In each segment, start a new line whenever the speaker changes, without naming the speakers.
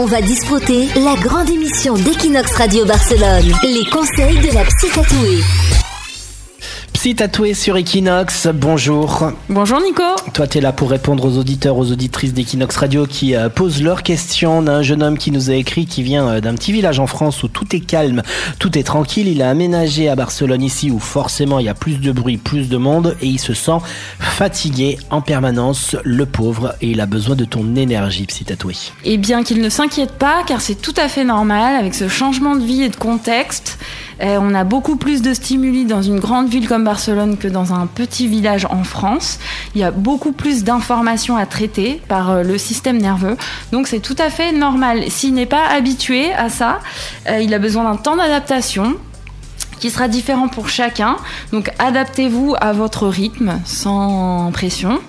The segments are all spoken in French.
On va disputer la grande émission d'Equinox Radio Barcelone. Les conseils de la psy tatouée.
Psy tatoué sur Equinox, bonjour.
Bonjour Nico.
Toi, tu es là pour répondre aux auditeurs, aux auditrices d'Equinox Radio qui euh, posent leurs questions. On a un jeune homme qui nous a écrit qui vient euh, d'un petit village en France où tout est calme, tout est tranquille. Il a aménagé à Barcelone ici où forcément il y a plus de bruit, plus de monde et il se sent fatigué en permanence, le pauvre, et il a besoin de ton énergie, psy tatoué.
Eh bien qu'il ne s'inquiète pas car c'est tout à fait normal avec ce changement de vie et de contexte. Euh, on a beaucoup plus de stimuli dans une grande ville comme Barcelone que dans un petit village en France. Il y a beaucoup plus d'informations à traiter par euh, le système nerveux. Donc c'est tout à fait normal. S'il n'est pas habitué à ça, euh, il a besoin d'un temps d'adaptation qui sera différent pour chacun. Donc adaptez-vous à votre rythme sans pression.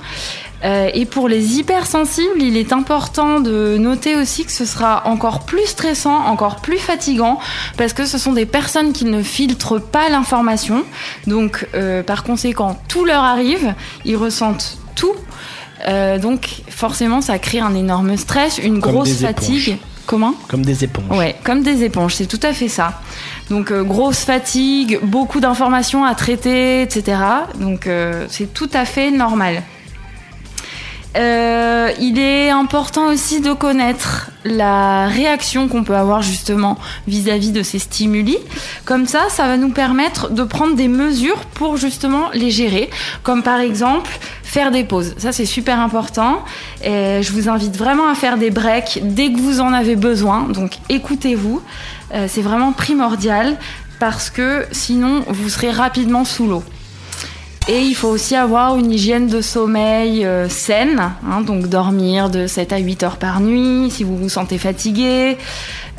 Euh, et pour les hypersensibles, il est important de noter aussi que ce sera encore plus stressant, encore plus fatigant, parce que ce sont des personnes qui ne filtrent pas l'information. Donc, euh, par conséquent, tout leur arrive, ils ressentent tout. Euh, donc, forcément, ça crée un énorme stress, une
Comme
grosse fatigue. Comment?
Comme des éponges.
Ouais, comme des éponges, c'est tout à fait ça. Donc euh, grosse fatigue, beaucoup d'informations à traiter, etc. Donc euh, c'est tout à fait normal. Euh, il est important aussi de connaître la réaction qu'on peut avoir justement vis-à-vis de ces stimuli. Comme ça, ça va nous permettre de prendre des mesures pour justement les gérer. Comme par exemple faire des pauses. Ça, c'est super important. Je vous invite vraiment à faire des breaks dès que vous en avez besoin. Donc écoutez-vous. Euh, c'est vraiment primordial parce que sinon, vous serez rapidement sous l'eau. Et il faut aussi avoir une hygiène de sommeil euh, saine, hein, donc dormir de 7 à 8 heures par nuit si vous vous sentez fatigué.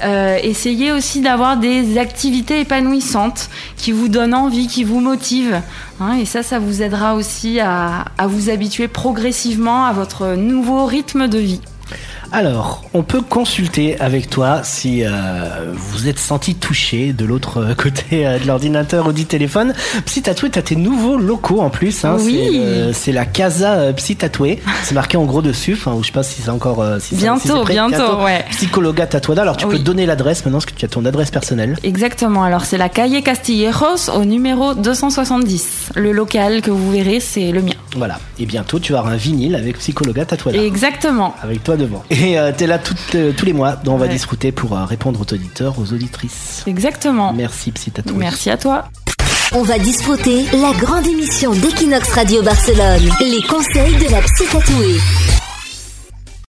Euh, essayez aussi d'avoir des activités épanouissantes qui vous donnent envie, qui vous motivent. hein, et ça, ça vous aidera aussi à, à vous habituer progressivement à votre nouveau rythme de vie.
Alors, on peut consulter avec toi si euh, vous êtes senti touché de l'autre côté euh, de l'ordinateur ou du téléphone. Psy Tatoué, t'as tes nouveaux locaux en plus. Hein,
Oui.
C'est, euh, la Casa euh, Psy Tatoué. C'est marqué en gros dessus. Enfin, ou je sais pas si c'est encore. euh, si ça- si
Bientôt,
prêt.
bientôt, ouais.
Psychologa Tatuada. Alors, tu peux donner l'adresse maintenant, parce que tu as ton adresse personnelle.
Exactement, alors c'est la Calle Castilleros au numéro 270. Le local que vous verrez, c'est le mien.
Voilà. Et bientôt, tu auras un vinyle avec Psychologa Tatuada.
Exactement.
Avec toi devant. Et euh, t'es là toutes, euh, tous les mois, dont on va discuter pour euh, répondre aux auditeurs, aux auditrices.
Exactement.
Merci Psy Tatoué.
Merci à toi.
On va disputer la grande émission d'Equinox Radio Barcelone. Les conseils de la psy tatouée.